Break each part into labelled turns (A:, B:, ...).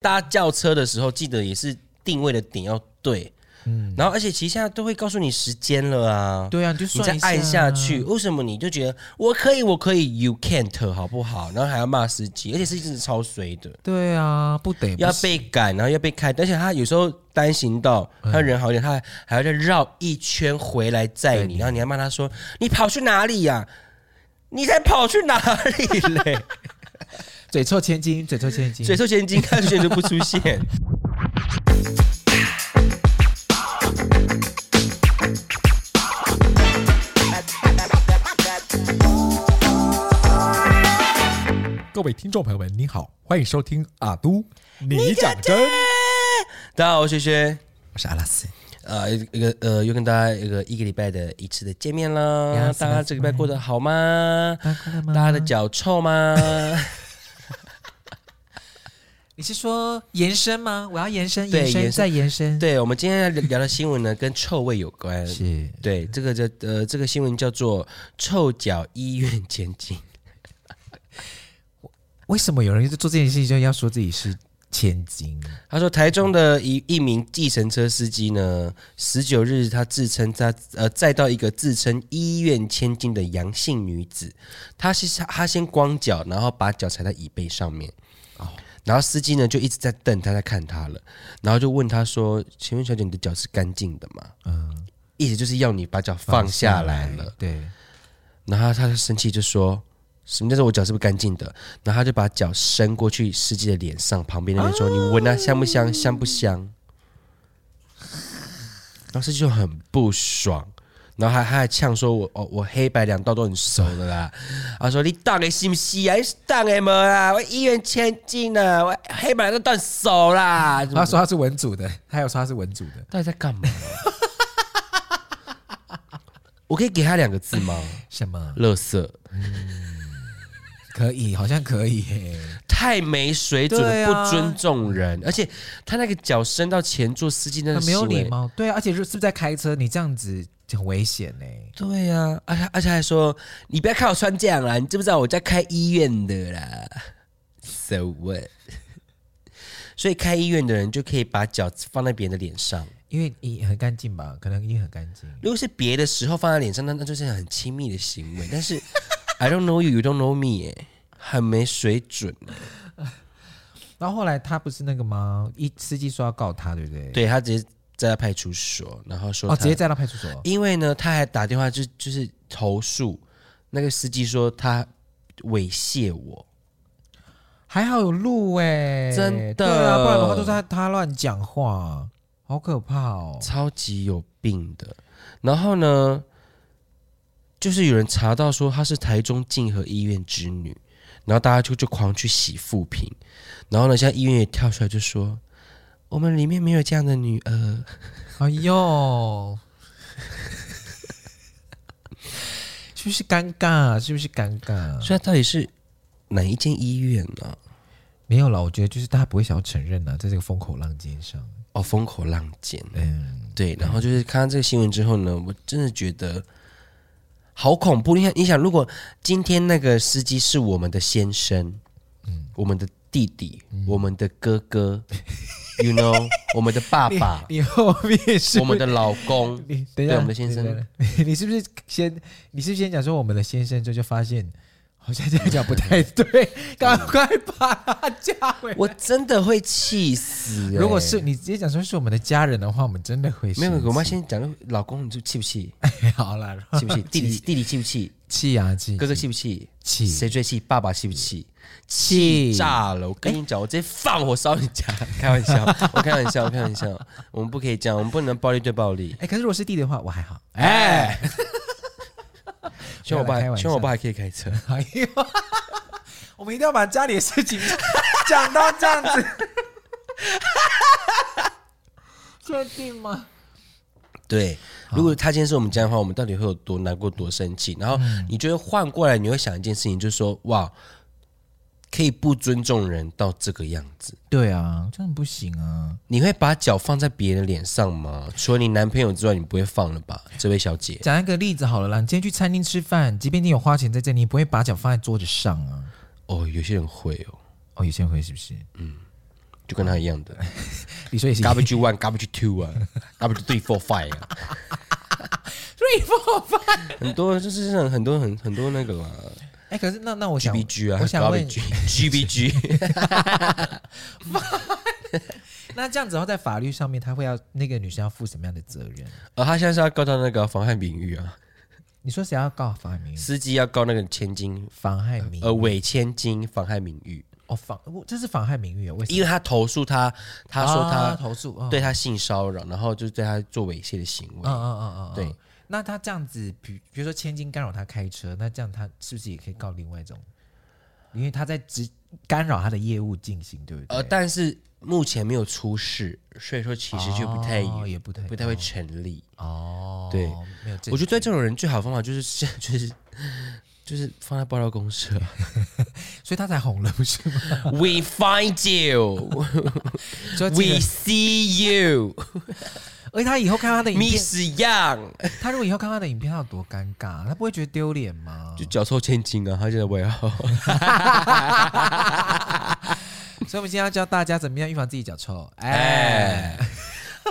A: 搭轿车的时候，记得也是定位的点要对。嗯，然后而且其实现在都会告诉你时间了啊，
B: 对啊，就
A: 你再按下去，为什么你就觉得我可以，我可以，you can't，好不好？然后还要骂司机，而且司机真的超衰的。
B: 对啊，不得不
A: 要被赶，然后要被开，而且他有时候单行道，他人好一点，他还还要再绕一圈回来载你，然后你还骂他说：“你跑去哪里呀？你才跑去哪里嘞？”
B: 嘴臭千金，嘴臭千金，
A: 嘴臭千金，看出现就不出现。
B: 各位听众朋友们，你好，欢迎收听阿都你讲真。
A: 大家好，我是轩轩，
B: 我是阿拉斯。
A: 呃，一个呃，又跟大家一个一个礼拜的一次的见面啦。大家这个礼拜过得好吗？大家的脚臭吗？
B: 你是说延伸吗？我要延伸，延伸再延伸。
A: 对，我们今天要聊的新闻呢，跟臭味有关。
B: 是
A: 对，这个叫呃，这个新闻叫做“臭脚医院千金”。
B: 为什么有人做这件事情就要说自己是千金？
A: 他说，台中的一一名计程车司机呢，十九日他自称他呃载到一个自称医院千金的杨姓女子，他是他先光脚，然后把脚踩在椅背上面，哦，然后司机呢就一直在瞪他，在看他了，然后就问他说：“请问小姐，你的脚是干净的吗？”嗯，意思就是要你把脚放下来了。
B: 对，
A: 然后他就生气就说。什么叫做我脚是不是干净的？然后他就把脚伸过去司机的脸上，旁边那边说：“你闻啊，香不香？香不香？”然后司机就很不爽，然后还还还呛说：“我哦，我黑白两道都很熟的啦。”他说：“你当的是不是啊？你是当的么？啊？我一元千金啊，我黑白两道都很熟啦。”
B: 他说他是文组的，他有说他是文组的，
A: 到底在干嘛？我可以给他两个字吗？
B: 什么？
A: 乐色。
B: 嗯可以，好像可以。
A: 太没水准了，不尊重人，啊、而且他那个脚伸到前座，司机那个
B: 没有礼貌。对啊，而且是是不是在开车？你这样子很危险呢。
A: 对呀、啊，而且而且还说，你不要看我穿这样啦，你知不知道我在开医院的啦？So what？所以开医院的人就可以把脚放在别人的脸上，
B: 因为你很干净吧？可能你很干净。
A: 如果是别的时候放在脸上，那那就是很亲密的行为，但是。I don't know you, you don't know me，哎，很没水准。
B: 然后后来他不是那个吗？一司机说要告他，对不对？
A: 对，他直接在派出所，然后说
B: 哦，直接在到派出所。
A: 因为呢，他还打电话就就是投诉那个司机说他猥亵我。
B: 还好有录哎，
A: 真的，
B: 对啊，不然的话都是他他乱讲话，好可怕哦，
A: 超级有病的。然后呢？就是有人查到说她是台中静和医院之女，然后大家就就狂去洗负评，然后呢，现在医院也跳出来就说我们里面没有这样的女儿。
B: 哎呦，是不是尴尬？是不是尴尬？
A: 所以到底是哪一间医院呢、啊？
B: 没有了，我觉得就是大家不会想要承认呢、啊，在这个风口浪尖上。
A: 哦，风口浪尖，嗯，对。然后就是看到这个新闻之后呢，我真的觉得。好恐怖！你想，你想，如果今天那个司机是我们的先生，嗯，我们的弟弟，嗯、我们的哥哥，you know，我们的爸爸，
B: 你，你后面是
A: 我们的老公，
B: 你等一下，
A: 我们的先生，
B: 你是不是先？你是不是先讲说我们的先生，就就发现。好像这样讲不太对，赶快把他加回来。
A: 我真的会气死、欸！
B: 如果是你直接讲说是我们的家人的话，我们真的会气。
A: 没有，我妈先讲，老公你就气不气？
B: 好了，
A: 气不气？弟弟弟弟气不气？
B: 气啊气！
A: 哥哥气不气？
B: 气！
A: 谁最气？爸爸气不气？气炸了！我跟你讲，我直接放火烧你家！开玩笑，我开玩笑，我开玩笑。我们不可以这样，我们不能暴力对暴力。
B: 哎，可是如果是弟弟的话，我还好。哎。
A: 希望我爸，希望我爸还可以开车。哎呦，
B: 我们一定要把家里的事情讲到这样子，确定吗？
A: 对，如果他今天是我们家的话，我们到底会有多难过、多生气？然后你觉得换过来，你会想一件事情，就是说，哇。可以不尊重人到这个样子？
B: 对啊，这样不行啊！
A: 你会把脚放在别人脸上吗？除了你男朋友之外，你不会放了吧？这位小姐，
B: 讲一个例子好了啦。你今天去餐厅吃饭，即便你有花钱在这里，你不会把脚放在桌子上啊？
A: 哦，有些人会哦。
B: 哦，有些人会是不是？
A: 嗯，就跟他一样的。
B: 你说也是
A: garbage one, garbage two 啊，garbage three, four, five 啊，
B: three, four, five，
A: 很多就是很很多很很多那个啦。
B: 哎，可是那那我想
A: B G 啊，
B: 我想问
A: G B G，
B: 那这样子的话，在法律上面，他会要那个女生要负什么样的责任？
A: 呃，他现在是要告到那个妨害名誉啊。
B: 你说谁要告妨害名誉？
A: 司机要告那个千金
B: 妨害名誉，
A: 呃，伪千金妨害名誉。
B: 哦，妨，这是妨害名誉啊？为什么？
A: 因为他投诉他，他说他、
B: 啊、投诉、哦、
A: 对他性骚扰，然后就是对他做猥亵的行为。
B: 嗯嗯嗯嗯，
A: 对。
B: 那他这样子，比比如说千金干扰他开车，那这样他是不是也可以告另外一种？因为他在直干扰他的业务进行，对不对？
A: 呃，但是目前没有出事，所以说其实就不太、
B: 哦、也不太
A: 不太会成立。
B: 哦，
A: 对，
B: 没有。
A: 我觉得对这种人最好的方法就是就是就是放在爆料公社，
B: 所以他才红了，不是吗
A: ？We find you，We see you。
B: 而且他以后看他的影片
A: ，Miss
B: 他如果以后看他的影片，他有多尴尬？他不会觉得丢脸吗？
A: 就脚臭千金啊！他现在不要。
B: 所以，我们今天要教大家怎么样预防自己脚臭。哎，
A: 哎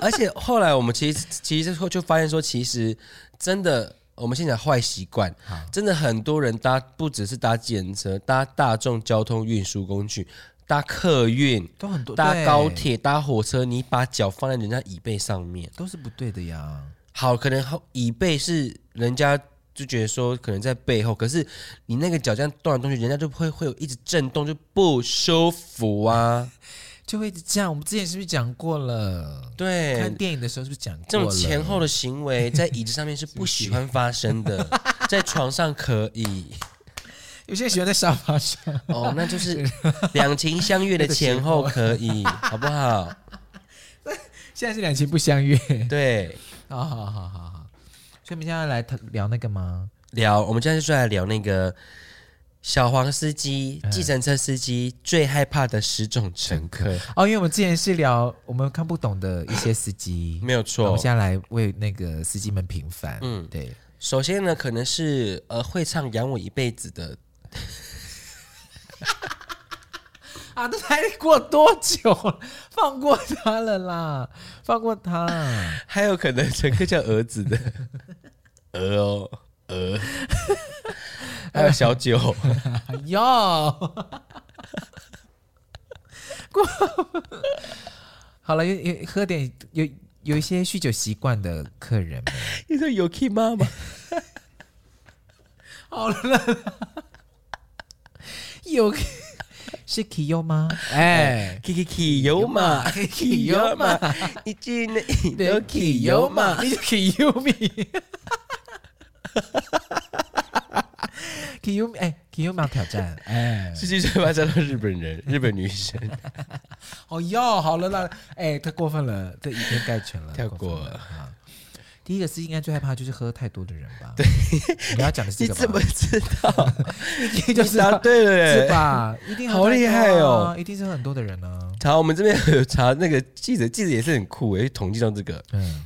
A: 而且后来我们其实其实就发现说，其实真的，我们先讲坏习惯，真的很多人搭不只是搭计程车，搭大众交通运输工具。搭客运
B: 都很多，
A: 搭高铁、搭火车，你把脚放在人家椅背上面，
B: 都是不对的呀。
A: 好，可能好椅背是人家就觉得说可能在背后，可是你那个脚这样动来动去，人家就会会有一直震动，就不舒服啊，
B: 就会一直这样。我们之前是不是讲过了？
A: 对，
B: 看电影的时候是不是讲过了？
A: 这种前后的行为在椅子上面是不喜欢发生的，在床上可以。
B: 有些人喜欢在沙发上
A: 哦，那就是两情相悦的 前后可以，好不好？
B: 现在是两情不相悦，
A: 对，
B: 好好好好好。所以我们现在来聊那个吗？
A: 聊，我们现在就来聊那个小黄司机、计程车司机最害怕的十种乘客。
B: 哦，因为我们之前是聊我们看不懂的一些司机，
A: 没有错。
B: 我们现在来为那个司机们平反。嗯，对。
A: 首先呢，可能是呃会唱养我一辈子的。
B: 啊！这才过多久了？放过他了啦，放过他。
A: 还有可能乘客叫儿子的 鹅哦，鹅。还有小九
B: 哟。过好了，有有喝点有有一些酗酒习惯的客人们。
A: 你说有 K 妈妈？
B: 好了。有 是 Kiyo 吗？哎
A: ，Kiki Kiyo 嘛，Kiyo 嘛，一句呢都 Kiyo 嘛，
B: 你 Kiyo me，Kiyo 哎，Kiyo 嘛挑战，哎，
A: 十七岁吧，找到日本人，日本女生。
B: 哦哟，好了啦，哎，太过分了，这以偏概全了，
A: 太过。
B: 第一个是应该最害怕就是喝太多的人吧？
A: 对，
B: 你要讲的是这个。
A: 你怎么知道？
B: 一 听就是答 对了，是吧？一定
A: 好厉害哦！
B: 一定是很多的人呢。
A: 好，我们这边有查那个记者，记者也是很酷诶，统计到这个。嗯，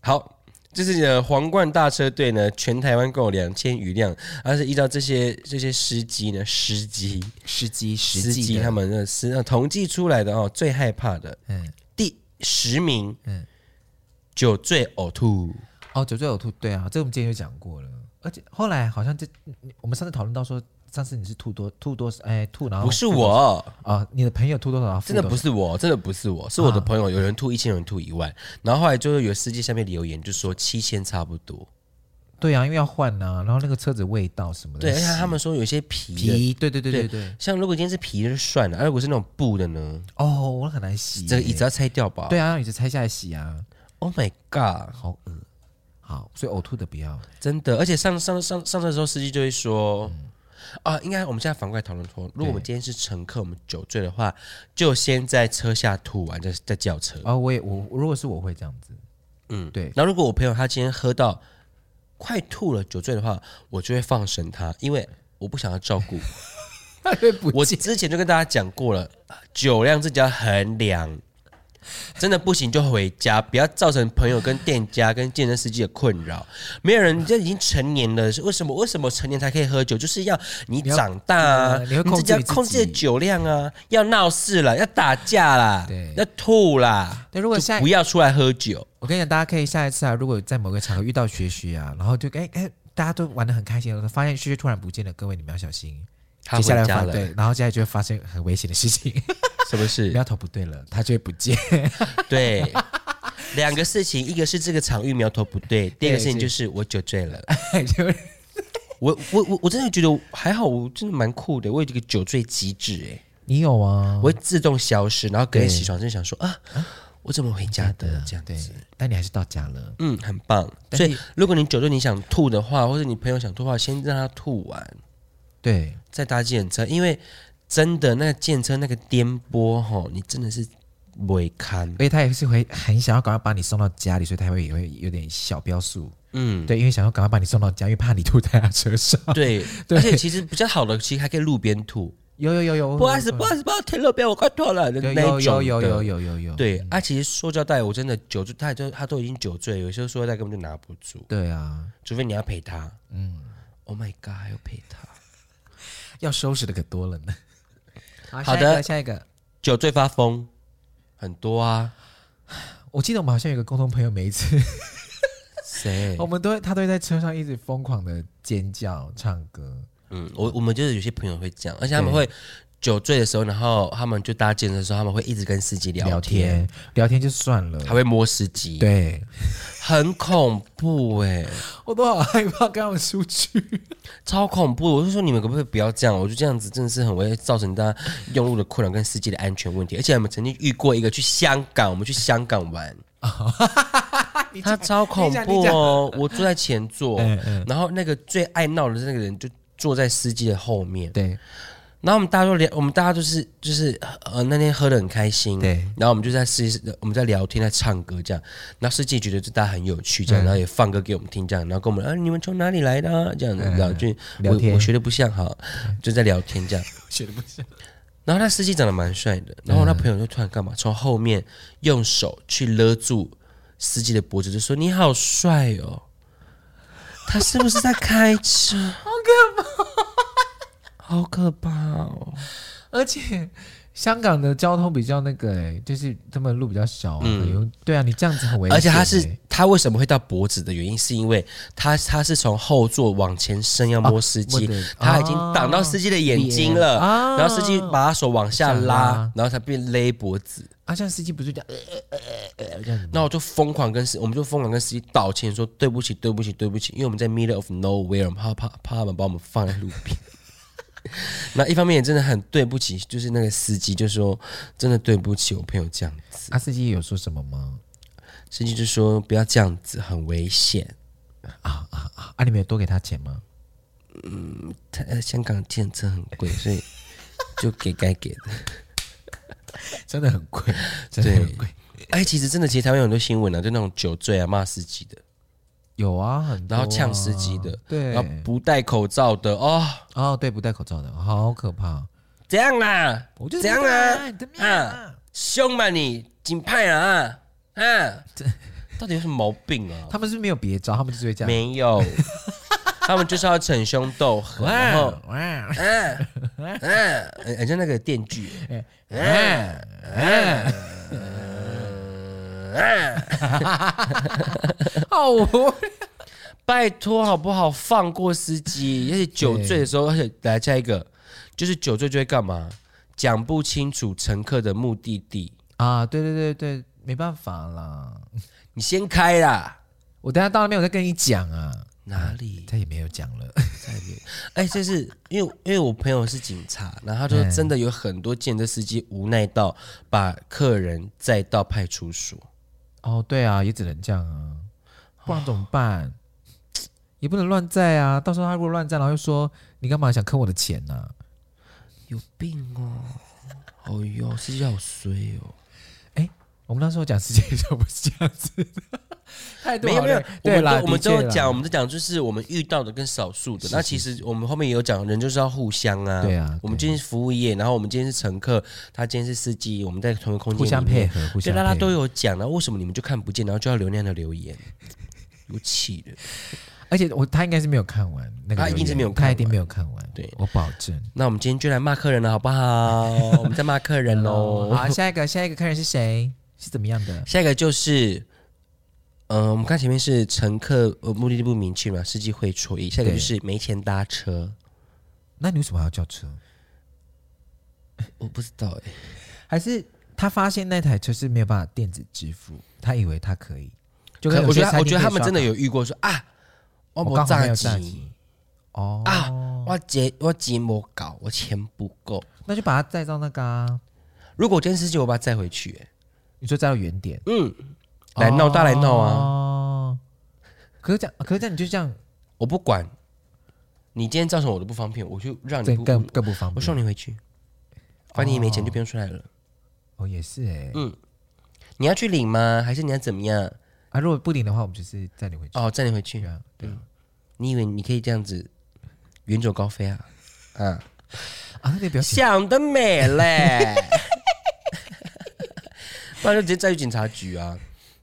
A: 好，就是呃皇冠大车队呢，全台湾共有两千余辆，而是依照这些这些司机呢，司机
B: 司机
A: 司机他们的司统计出来的哦，最害怕的，嗯，第十名，嗯。酒醉呕吐
B: 哦，酒醉呕吐，对啊，这个我们之前就讲过了，而且后来好像这我们上次讨论到说，上次你是吐多吐多少？哎，吐然后
A: 不是我
B: 啊、哦，你的朋友吐多少？
A: 真的不是我，真的不是我，是我的朋友，有人吐一千，有人吐一万，然后后来就是有司机下面留言就说七千差不多，
B: 对啊，因为要换呐、啊，然后那个车子味道什么的，
A: 对，而且他们说有些皮
B: 皮，对对对对对，对，
A: 像如果今天是皮的就算了，而如果是那种布的呢？
B: 哦，我很难洗，
A: 这个椅子要拆掉吧？
B: 对啊，让椅子拆下来洗啊。
A: Oh my god，
B: 好恶，好，所以呕吐的不要，
A: 真的。而且上上上上车的时候，司机就会说，嗯、啊，应该我们现在反过来讨论说，如果我们今天是乘客，我们酒醉的话，就先在车下吐完，再再叫车。
B: 哦，我也我如果是我会这样子，嗯，
A: 对。那如果我朋友他今天喝到快吐了，酒醉的话，我就会放生他，因为我不想要照顾。我之前就跟大家讲过了，酒量自己要衡量。真的不行就回家，不要造成朋友跟店家跟健身司机的困扰。没有人，这已经成年了，为什么？为什么成年才可以喝酒？就是要你长大啊，你，要你，你自己要控制酒量啊，要闹事了，要打架啦，对，要吐啦。
B: 对，如果下
A: 不要出来喝酒。
B: 我跟你讲，大家可以下一次啊，如果在某个场合遇到学学啊，然后就哎哎，大家都玩的很开心，发现学学突然不见了，各位你们要小心。
A: 他回来了，
B: 对，然后接下来就会发生很危险的事情。
A: 什么事？
B: 苗头不对了，他就会不见。
A: 对，两个事情，一个是这个场域苗头不对，第二个事情就是我酒醉了。我我我我真的觉得还好，我真的蛮酷的，我有这个酒醉机制哎。
B: 你有啊？
A: 我会自动消失，然后隔天起床就想说啊，我怎么回家的这样子？
B: 但你还是到家了，
A: 嗯，很棒。所以如果你酒醉你想吐的话，或者你朋友想吐的话，先让他吐完。
B: 对，
A: 再搭计程车，因为真的那个计程车那个颠簸吼，你真的是不会看。
B: 所以他也是会很想要赶快把你送到家里，所以他会也会有点小飙速。嗯，对，因为想要赶快把你送到家，因为怕你吐在他车上。
A: 对，对，而且其实比较好的，其实还可以路边吐。
B: 有有有有，
A: 不好意思，不好意思，不好意思，停路边，我快吐了。有有
B: 有有有有有有。
A: 对，啊，其实塑胶袋我真的酒醉，他就他都已经酒醉，有时候塑胶袋根本就拿不住。
B: 对啊，
A: 除非你要陪他。嗯，Oh my God，要陪他。
B: 要收拾的可多了呢。
A: 好的，
B: 下一个
A: 酒醉发疯，很多啊。
B: 我记得我们好像有个共同朋友，每一次
A: 谁，
B: 我们都会他都会在车上一直疯狂的尖叫、唱歌。
A: 嗯，我我们就是有些朋友会这样，而且他们会。酒醉的时候，然后他们就搭计程车的时候，他们会一直跟司机聊天，
B: 聊天，聊天就算了，
A: 还会摸司机，
B: 对，
A: 很恐怖哎，
B: 我都好害怕跟他们出去，
A: 超恐怖！我就说你们可不可以不要这样？我就这样子真的是很会造成大家用路的困扰跟司机的安全问题。而且我们曾经遇过一个去香港，我们去香港玩，他超恐怖哦！我坐在前座，嗯嗯，然后那个最爱闹的那个人就坐在司机的后面，
B: 对。
A: 然后我们大家都聊，我们大家都是就是呃那天喝的很开心，对。然后我们就在司机，我们在聊天，在唱歌这样。然后司机觉得这大家很有趣，这样，然后也放歌给我们听，这样。然后跟我们啊，你们从哪里来的？这样子，然后就 聊天。我学的不像哈，就在聊天这样。
B: 学的不像。
A: 然后那司机长得蛮帅的，然后那朋友就突然干嘛？从后面用手去勒住司机的脖子，就说：“你好帅哦！”他是不是在开车？
B: 好可怕！
A: 好可怕哦！
B: 而且香港的交通比较那个哎，就是他们路比较小，嗯，对啊，你这样子很危险。
A: 而且他是他为什么会到脖子的原因，是因为他他是从后座往前伸要摸司机，他已经挡到司机的眼睛了，啊然后司机把他手往下拉，然后他变勒脖子。
B: 啊，像司机不是这样，呃呃呃呃这样子。
A: 那我就疯狂跟司，我们就疯狂跟司机道歉，说对不起，对不起，对不起，因为我们在 middle of nowhere，我们怕怕怕他们把我们放在路边。那一方面也真的很对不起，就是那个司机就说真的对不起我朋友这样子。
B: 啊，司机有说什么吗？
A: 司机就说不要这样子，很危险
B: 啊啊啊！啊，你没有多给他钱吗？
A: 嗯，他香港建车很贵，所以就给该给的。
B: 真的很贵，真的很贵。
A: 哎，其实真的，其实台湾有很多新闻啊，就那种酒醉啊骂司机的。
B: 有啊，很多啊，
A: 然后呛司机的，
B: 对，
A: 然后不戴口罩的，哦。
B: 哦，对，不戴口罩的，好可怕。
A: 这样啦，我就这样啊，啊，凶嘛你，警派啊，啊，这 到底有什么毛病啊？
B: 他们是没有别招，他们就是会这样，
A: 没有，他们就是要逞凶斗狠，然后，嗯嗯嗯，好像那个电锯，嗯 嗯。好无聊，拜托好不好？放过司机，而且酒醉的时候，而且来下一个，就是酒醉就会干嘛？讲不清楚乘客的目的地
B: 啊！对对对对，没办法啦，
A: 你先开啦，
B: 我等下到那边我再跟你讲啊。
A: 哪里？
B: 他也没有讲了，
A: 再没有。哎，这是因为因为我朋友是警察，然后他就真的有很多计程车司机无奈到把客人载到派出所。
B: 哦，对啊，也只能这样啊，不然怎么办？哦、也不能乱在啊！到时候他如果乱在，然后又说你干嘛想坑我的钱呢、啊？
A: 有病哦！哦哟，世界好衰哦！
B: 哎，我们那时候讲世界 就不是这样子的，太多
A: 没有没有，我
B: 对啦，
A: 们我们都讲，我们都讲就是我们遇到的跟少数的。那其实我们后面也有讲，人就是要互相啊。
B: 对啊
A: 我们今天是服务业，然后我们今天是乘客，他今天是司机，我们在同一个空间
B: 互相配合，互相
A: 对，大家都有讲，那为什么你们就看不见，然后就要留那样的留言？有气的。
B: 而且我他应该是没有看完那个，
A: 他一定是没有看完
B: 他一定没有看完，
A: 对
B: 我保证。
A: 那我们今天就来骂客人了，好不好？我们在骂客人喽。
B: 好，下一个下一个客人是谁？是怎么样的？
A: 下一个就是，嗯、呃，我们看前面是乘客呃目的地不明确嘛，司机会错意。下一个就是没钱搭车，
B: 那你为什么还要叫车？
A: 我不知道哎、
B: 还是他发现那台车是没有办法电子支付，他以为他可以？就跟
A: 可我觉得我觉得他
B: 们
A: 真的有遇过说啊，我
B: 我刚好没有炸
A: 炸鸡。
B: 鸡哦。
A: 啊，我节我节没搞，我钱不够。
B: 那就把它载到那个啊，
A: 如果我今天司机，我把他载回去、欸，
B: 你说载到原点，
A: 嗯，来闹大来闹啊！
B: 哦。可是这样，可是这样你就这样，
A: 我不管，你今天造成我的不方便，我就让你不，
B: 更更不方便。
A: 我送你回去，反正你没钱就不用出来了。
B: 哦，也是哎，
A: 嗯，你要去领吗？还是你要怎么样？
B: 啊，如果不领的话，我们就是载你回去。
A: 哦，载你回去
B: 对。啊，对啊，
A: 你以为你可以这样子远走高飞啊？啊，
B: 啊，那个表情
A: 想得美嘞！不然就直接再去警察局啊。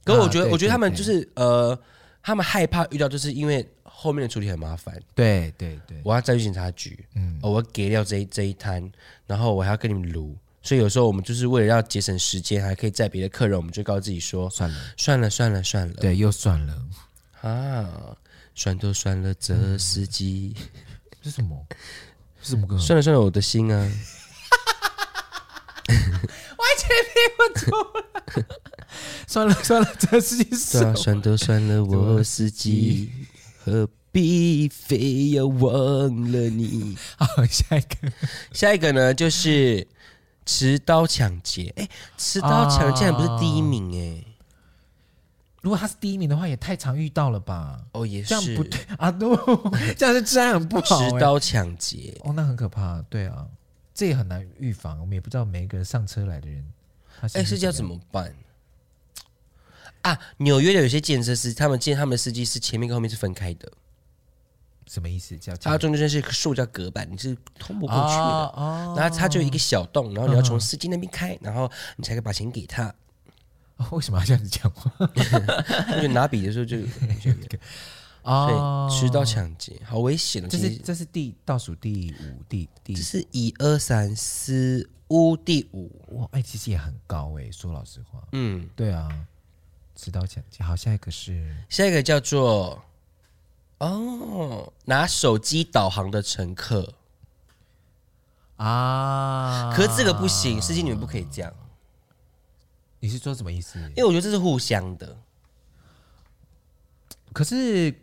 A: 可是我觉得，
B: 啊
A: 我觉得他
B: 们
A: 就是呃，他们害怕遇到，就是因为后面的处理很麻烦。
B: 对对对，
A: 我要再去警察局，
B: 嗯，
A: 哦，我要给掉这一这一摊，然后我还要跟你们撸。所以有时候我们就是为了要节省时间，还可以载别的客人，我们就告诉自己说，
B: 算了，
A: 算了算了算了，
B: 对，又算了，
A: 啊，算都算了，这司机，
B: 这是什么？是什么歌？
A: 算了算了，我的心啊。
B: 完全听不出来。算 了算了，这事情是
A: 对啊，算都算了，我司机，何必非要忘了你？
B: 好，下一个，
A: 下一个呢，就是持刀抢劫。哎，持刀抢劫竟然不是第一名哎、
B: 如果他是第一名的话，也太常遇到了吧？
A: 哦，也是
B: 这样不对啊，都这样是治安很不好、欸。
A: 持刀抢劫，
B: 哦，那很可怕。对啊，这也很难预防。我们也不知道每一个上车来的人，他
A: 哎，是要
B: 怎
A: 么办？啊，纽约的有些建设司，他们建他们的司机是前面跟后面是分开的，
B: 什么意思？叫
A: 它中间是个塑胶隔板，你是通不过去的。
B: 哦
A: 然后它就有一个小洞，然后你要从司机那边开，然后你才可以把钱给他。
B: 哦 为什么要这样子讲话？
A: 就拿笔的时候就，
B: 哦
A: 所以持刀抢劫，好危险哦！
B: 这是这是第倒数第五第第
A: 这是一二三四五第五，
B: 哇，哎、其实也很高哎、说老实话，
A: 嗯，
B: 对啊，持刀抢劫。好，下一个是
A: 下一个叫做哦，拿手机导航的乘客，
B: 啊，
A: 可是这个不行，司机你们不可以这样，
B: 你是说什么意思？
A: 因为我觉得这是互相的。
B: 可是，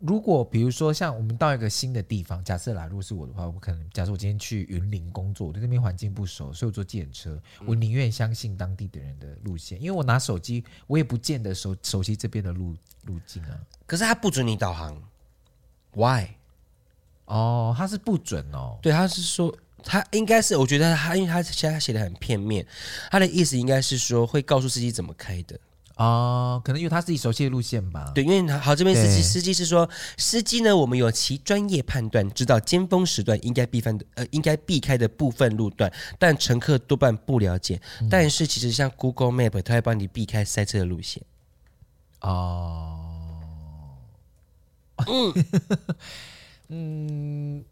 B: 如果比如说像我们到一个新的地方，假设啦，如果是我的话，我可能假设我今天去云林工作，我对那边环境不熟，所以我坐计程车，我宁愿相信当地的人的路线，因为我拿手机，我也不见得熟熟悉这边的路路径啊。
A: 可是他不准你导航，Why？
B: 哦，他是不准哦。
A: 对，他是说他应该是，我觉得他因为他现在他写的很片面，他的意思应该是说会告诉司机怎么开的。
B: 哦，可能因为他自己熟悉的路线吧。
A: 对，因为好这边司
B: 机
A: 司机是说，司机呢，我们有其专业判断，知道尖峰时段应该避翻的呃应该避开的部分路段，但乘客多半不了解。
B: 嗯
A: 但是其实像 Google Map，它会帮你避开塞车的路线。
B: 哦，嗯 嗯，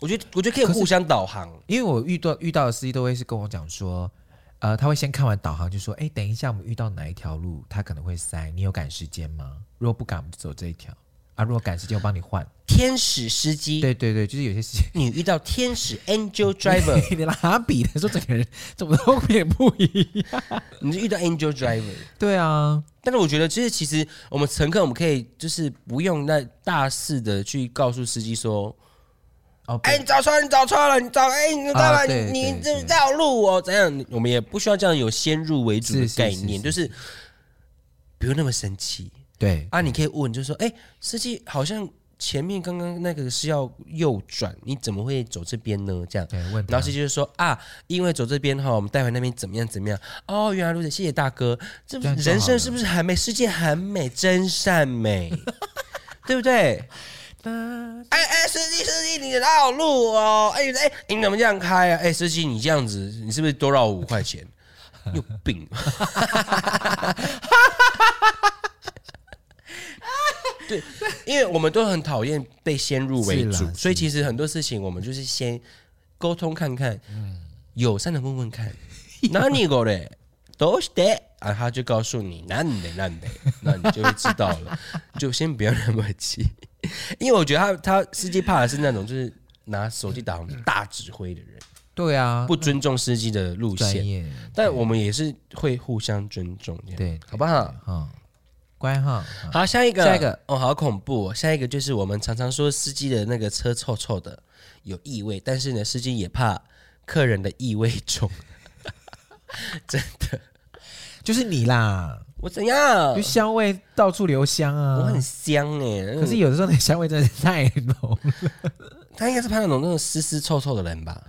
A: 我觉得我觉得可以互相导航。
B: 因为我遇到遇到的司机都会是跟我讲说，呃，他会先看完导航就说，哎，等一下我们遇到哪一条路，他可能会塞，你有赶时间吗？如果不赶，我们就走这一条啊。如果赶时间，我帮你换。
A: 天使司机，
B: 对对对，就是有些事情，
A: 你遇到天使 Angel Driver，
B: 你拿笔的说整个人怎么都变不一样。
A: 你就遇到 Angel Driver。
B: 对啊，
A: 但是我觉得，其实其实我们乘客我们可以就是不用那大肆的去告诉司机说，
B: 哦，
A: 哎，你找错了，你找错了，你找哎，你知道吗？
B: 啊
A: 你你绕路哦，怎样？我们也不需要这样有先入为主的
B: 是是
A: 概念，
B: 是是
A: 就是不用那么生气
B: 对
A: 啊。你可以问，就是说，哎，司机好像前面刚刚那个是要右转，你怎么会走这边呢？这样，
B: 对，问
A: 然后司机就说啊，因为走这边哈，我们待会那边怎么样怎么样？哦，原来如此，谢谢大哥。这人生是不是很美？世界很美，真善美，对不对？哎哎，司机司机，你绕路哦！哎哎，你怎么这样开啊？哎，司机你这样子，你是不是多绕五块钱？有病！对，因为我们都很讨厌被先入为主，所以其实很多事情我们就是先沟通看看，嗯，友善的问问看，哪里过嘞？都是的啊，他就告诉你难的难的，那你就会知道了，就先不要那么急，因为我觉得他他司机怕的是那种就是拿手机打大指挥的人，
B: 对啊，
A: 不尊重司机的路线，但我们也是会互相尊重，
B: 对，
A: 好不好？嗯。
B: 乖哈，
A: 好，下一个，
B: 下一个。
A: 哦，好恐怖哦！下一个就是我们常常说司机的那个车臭臭的，有异味，但是呢，司机也怕客人的异味重，真的，
B: 就是你啦，
A: 我怎样？
B: 就香味到处留香啊，
A: 我很香哎，
B: 可是有的时候那香味真的是太浓了，
A: 他应该是怕那种那种湿湿臭臭的人吧？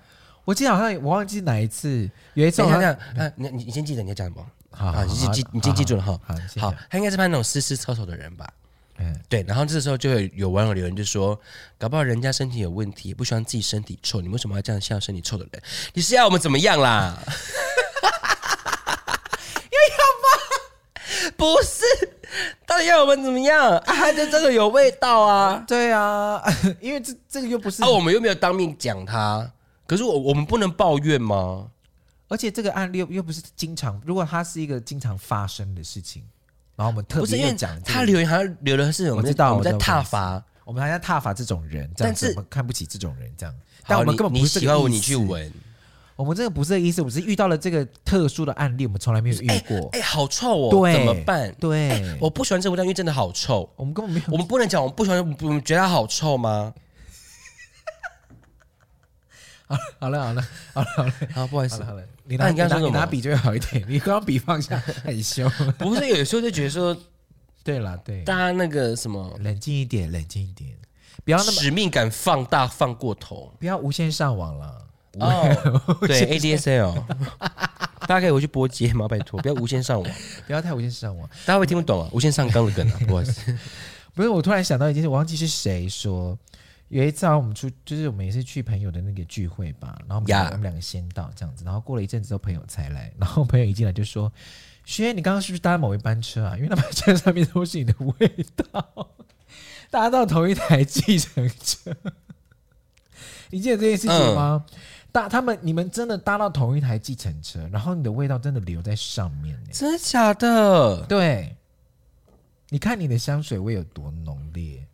B: 我记得好像我忘记哪一次，有一次好像，
A: 啊，你你你先记得你要讲什么？好，你记记，你先记住了哈。好，他应该是怕那种湿湿臭臭的人吧？嗯，对。然后这时候就会有网友留言就说：“搞不好人家身体有问题，也不希望自己身体臭，你为什么要这样笑身体臭的人？你是要我们怎么样啦？” 不是，到底要我们怎么样啊？这这个有味道啊！
B: 对啊，因为这这个又不是
A: 啊，我们又没有当面讲他，可是我我们不能抱怨吗？
B: 而且这个案例又又不是经常，如果它是一个经常发生的事情，然后我们特别讲，
A: 他留言好像留的是我们
B: 知道
A: 我们在挞伐，
B: 我们还在挞伐这种人，这样子我们看不起这种人，这样。
A: 但我们根本不是喜欢你去闻，
B: 我们这个不是这个意思，我们是遇到了这个特殊的案例，我们从来没有遇过。
A: 哎，好臭哦，对，怎么办？
B: 对，
A: 我不喜欢这味道，因为真的好臭。
B: 我们根本没有，
A: 我们不能讲我们不喜欢，我们觉得它好臭吗？
B: 好了好了好了好了
A: 好，不好意思
B: 好了。你拿你刚刚说你拿笔就会好一点，你刚刚笔放下很凶。
A: 不是，有时候就觉得说，
B: 对了，对，
A: 大家那个什么，
B: 冷静一点，冷静一点，不要那么
A: 使命感放大放过头，
B: 不要无限上网了。
A: 哦，对，ADSL，大家可以回去播接吗？拜托，不要无线上网，
B: 不要太无线上网，
A: 大家会听不懂啊。无线上纲的梗啊，不好意思，
B: 不是，我突然想到一件事，我忘记是谁说。有一次啊，我们出就是我们也是去朋友的那个聚会吧，然后我们两个，我们两个先到这样子，然后过了一阵子之后朋友才来，然后朋友一进来就说：“轩，你刚刚是不是搭某一班车啊？因为那班车上面都是你的味道，搭到同一台计程车。你记得这件事情吗？嗯、搭他们你们真的搭到同一台计程车，然后你的味道真的留在上面，
A: 真的假的？
B: 对，你看你的香水味有多浓烈。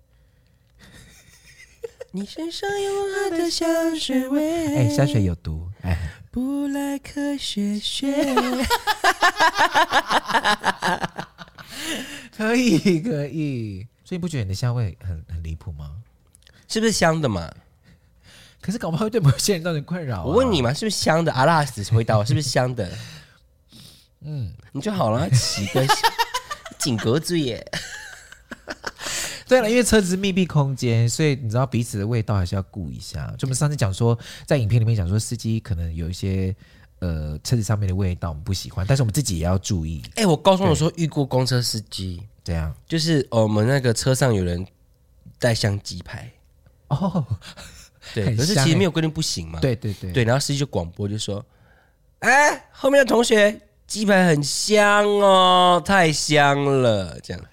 B: ”
A: 你身上有我的香水味，
B: 哎，香水有毒，哎，
A: 不来科学学，
B: 可以可以，所以不觉得你的香味很很离谱吗？
A: 是不是香的嘛？
B: 可是搞不好会对某些人造成困扰。
A: 我问你嘛，是不是香的？阿拉斯回答我，是不是香的？嗯，你就好了，奇怪，紧格子耶。
B: 对了，因为车子是密闭空间，所以你知道彼此的味道还是要顾一下。就我们上次讲说，在影片里面讲说，司机可能有一些呃车子上面的味道我们不喜欢，但是我们自己也要注意。
A: 哎，我高中的时候遇过公车司机，
B: 这样
A: 就是我们那个车上有人带香鸡排哦，对，可是其实没有规定不行嘛。
B: 对对对。
A: 对，然后司机就广播就说：“哎，后面的同学鸡排很香哦，太香了。”这样。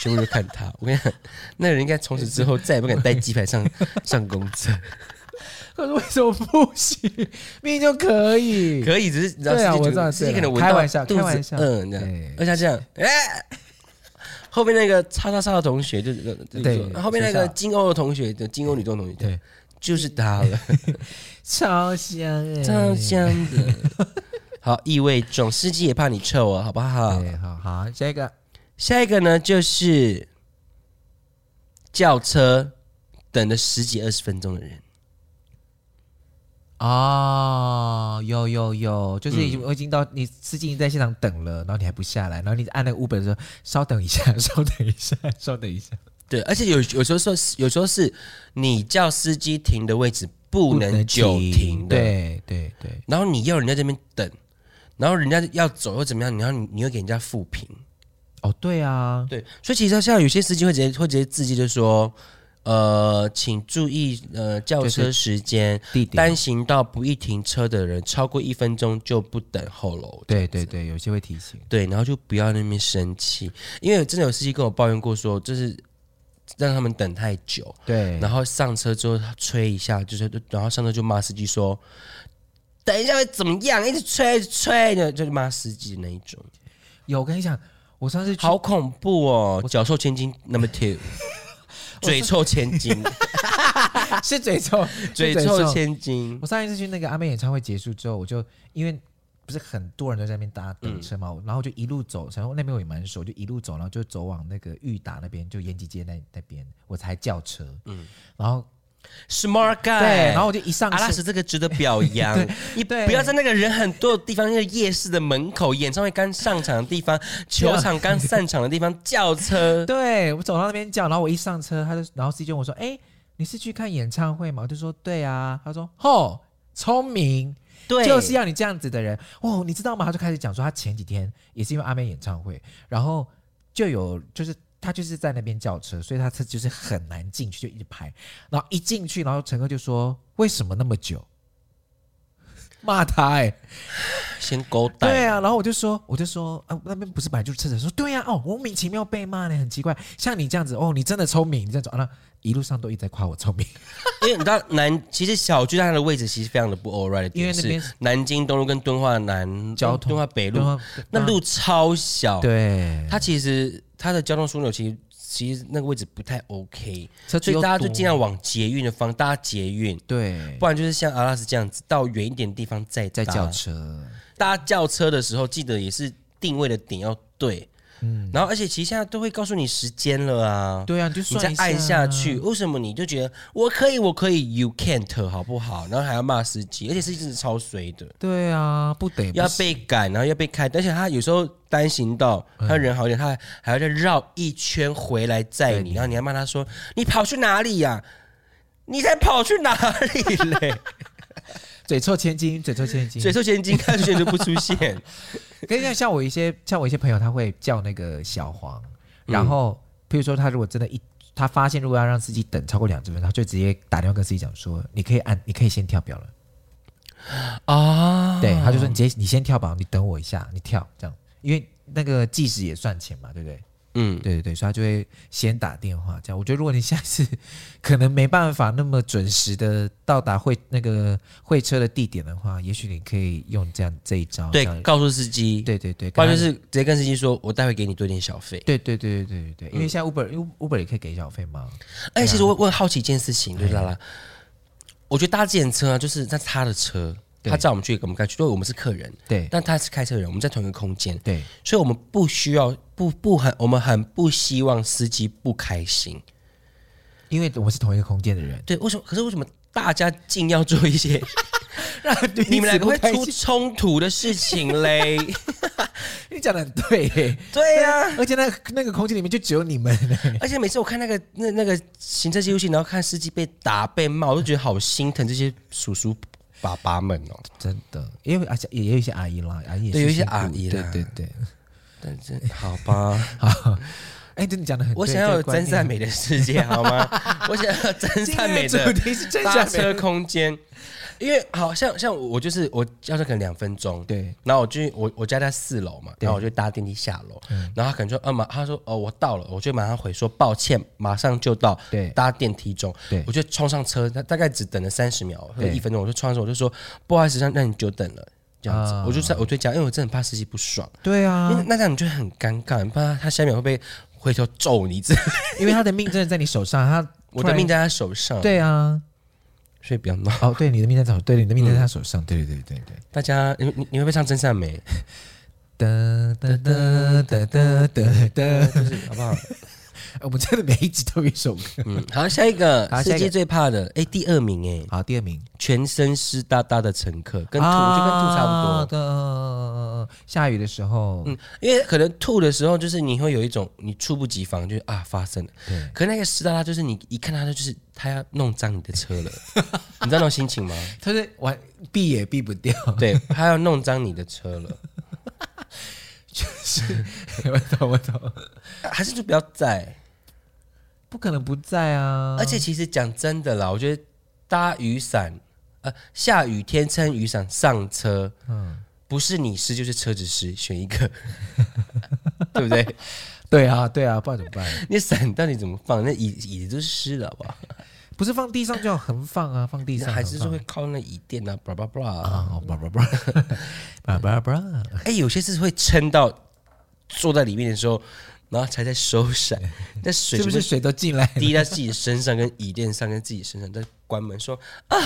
A: 全部就看他，我跟你讲，那个人应该从此之后再也不敢带鸡排上 上公车。
B: 可是为什么不行？明明就可以，
A: 可以，只是你知道，对啊，我知道，自己可能
B: 开玩笑，开玩笑，
A: 嗯，这样，而且这样，哎，后面那个叉叉叉的同学就是对，后面那个金欧的同学的金欧女中同学，对，就是他了，
B: 超香哎，
A: 超香的，好，异味重，司机也怕你臭啊，好不好？
B: 好好，下一个。
A: 下一个呢，就是轿车等了十几二十分钟的人
B: 啊、哦，有有有，就是已经我已经到你司机已经在现场等了，然后你还不下来，然后你按那个 Uber 说 稍等一下，稍等一下，稍等一下。
A: 对，而且有有时候说，有时候是你叫司机停的位置不能久停的，
B: 对对对。
A: 然后你要人家这边等，然后人家要走又怎么样？然后你你会给人家复评。
B: 哦，对啊，
A: 对，所以其实像有些司机会直接会直接自己就说，呃，请注意呃轿车时间，地点，单行道不宜停车的人超过一分钟就不等候了。
B: 对对对，有些会提醒。
A: 对，然后就不要那边生气，因为真的有司机跟我抱怨过说，就是让他们等太久。
B: 对，
A: 然后上车之后他吹一下，就是然后上车就骂司机说，等一下会怎么样？一直吹一直吹的，就是骂司机的那一种。
B: 有，我跟你讲。我上次
A: 好恐怖哦！脚臭千金，Number two，嘴臭千金，
B: 是嘴臭，
A: 嘴臭千金。
B: 我上一次去那个阿妹演唱会结束之后，我就因为不是很多人都在那边搭等车嘛，嗯、然后就一路走，然后那边我也蛮熟，就一路走，然后就走往那个裕达那边，就延吉街那那边，我才叫车。嗯，然后。
A: Smart guy，
B: 对，然后我就一上车，
A: 阿拉斯这个值得表扬。你不要在那个人很多的地方，那个夜市的门口，演唱会刚上场的地方，球场刚散场的地方叫车。
B: 对，我走到那边叫，然后我一上车，他就，然后司机问我说：“哎，你是去看演唱会吗？”我就说：“对啊。”他说：“哦，聪明，对，就是要你这样子的人。”哦，你知道吗？他就开始讲说，他前几天也是因为阿妹演唱会，然后就有就是。他就是在那边叫车，所以他车就是很难进去，就一直排。然后一进去，然后乘客就说：“为什么那么久？” 骂他哎、欸，
A: 先勾搭。
B: 对啊，然后我就说，我就说啊，那边不是本来就是车子？说对呀、啊，哦，莫名其妙被骂呢，很奇怪。像你这样子，哦，你真的聪明，你这样走啊，一路上都一直在夸我聪明。
A: 因为你知道南，其实小巨蛋的位置其实非常的不 all right，因为那边南京东路跟敦化南
B: 交通，
A: 敦化北路那路超小，
B: 对，
A: 它其实。它的交通枢纽其实其实那个位置不太 OK，所以大家就尽量往捷运的方搭捷运，
B: 对，
A: 不然就是像阿拉斯这样子到远一点的地方再
B: 再叫车。
A: 大家叫车的时候，记得也是定位的点要对。嗯，然后而且其实现在都会告诉你时间了啊，
B: 对啊，就
A: 你再按下去，为什么你就觉得我可以，我可以，you can't，好不好？然后还要骂司机，而且司机真的超衰的，
B: 对啊，不得不
A: 要被赶，然后要被开，而且他有时候单行道，他人好一点，他还还要再绕一圈回来载你，然后你还骂他说你跑去哪里呀？你才跑去哪里嘞？
B: 嘴臭千金，嘴臭千金，
A: 嘴臭千金，看出现就不出现。
B: 跟你讲，像我一些像我一些朋友，他会叫那个小黄，然后譬如说他如果真的一他发现如果要让司机等超过两分钟，他就直接打电话跟司机讲说，你可以按，你可以先跳表了啊。对，他就说你直接你先跳表，你等我一下，你跳这样，因为那个计时也算钱嘛，对不对？嗯，对对对，所以他就会先打电话这样。我觉得如果你下次可能没办法那么准时的到达会那个会车的地点的话，也许你可以用这样这一招，
A: 对，告诉司机，
B: 对对对，
A: 或者就是直接跟司机说，我待会给你多点小费。
B: 对对对对对对对，因为现在 Uber，因为 Uber 也可以给小费嘛。
A: 哎，其实我我很好奇一件事情，就是啦啦，我觉得搭自行车啊，就是在他的车。他叫我们去，我们该去，因为我们是客人。
B: 对，
A: 但他是开车人，我们在同一个空间。
B: 对，
A: 所以我们不需要不不很，我们很不希望司机不开心，
B: 因为我们是同一个空间的人。
A: 对，为什么？可是为什么大家尽要做一些 让你们两个会出冲突的事情嘞？
B: 你讲的很对，
A: 对呀、啊。
B: 而且那那个空间里面就只有你们。
A: 而且每次我看那个那那个行车记录器，然后看司机被打被骂，我都觉得好心疼这些叔叔。爸爸们哦，
B: 真的，因为而且也有一些阿姨啦，阿姨也
A: 对，有一些阿姨啦，
B: 对对对，
A: 但是好吧，
B: 好，哎，真的讲的很，
A: 我想要有真善美的世界，好吗？我想要真善美的搭车空间。因为好像像我就是我要车可能两分钟，
B: 对，
A: 然后我就我我家在四楼嘛，然后我就搭电梯下楼，然后他可能说，嗯、啊、马，他说哦我到了，我就马上回说抱歉，马上就到，
B: 对，
A: 搭电梯中，
B: 对，
A: 我就冲上车，他大概只等了三十秒或者一分钟，我就冲上车，我就说不好意思让让你久等了，这样子，我就在我对讲，因为我真的很怕司机不爽，
B: 对啊，
A: 因为那这样你就很尴尬，你怕他下面会不会回头揍你，
B: 因为他的命真的在你手上，他
A: 我的命在他手上，
B: 对啊。
A: 所以不要闹
B: 哦，对，你的命在手，对，你的命在他手上，对对对对对。
A: 大家，你你你会不会唱真善美？
B: 哒哒哒哒哒哒哒，好不好？我们真的每一集都有一首歌。
A: 嗯，好，下一个
B: 好下一个
A: 司机最怕的，哎，第二名哎，
B: 好，第二名，
A: 全身湿哒哒的乘客，跟吐、啊、就跟吐差不多
B: 的。下雨的时候，
A: 嗯，因为可能吐的时候，就是你会有一种你猝不及防，就是啊发生了。对。可那个湿哒哒，就是你一看他，就是他要弄脏你的车了，你知道那种心情吗？
B: 他是完避也避不掉，
A: 对，他要弄脏你的车了。
B: 就是 我懂我懂，
A: 还是就不要在，
B: 不可能不在啊！
A: 而且其实讲真的啦，我觉得搭雨伞，呃，下雨天撑雨伞上车，嗯，不是你湿就是车子湿，选一个，对不对？
B: 对啊，对啊，不然怎么办？
A: 你伞到底怎么放？那椅椅子都是湿的，好不好？
B: 不是放地上就要横放啊，放地上
A: 还是说会靠那椅垫啊，叭叭叭
B: 啊，叭叭叭，叭叭叭。
A: 哎，有些是会撑到坐在里面的时候，然后才在收伞，那水
B: 是不是水都进来
A: 滴在自己身上、跟椅垫上、跟自己身上，再关门说啊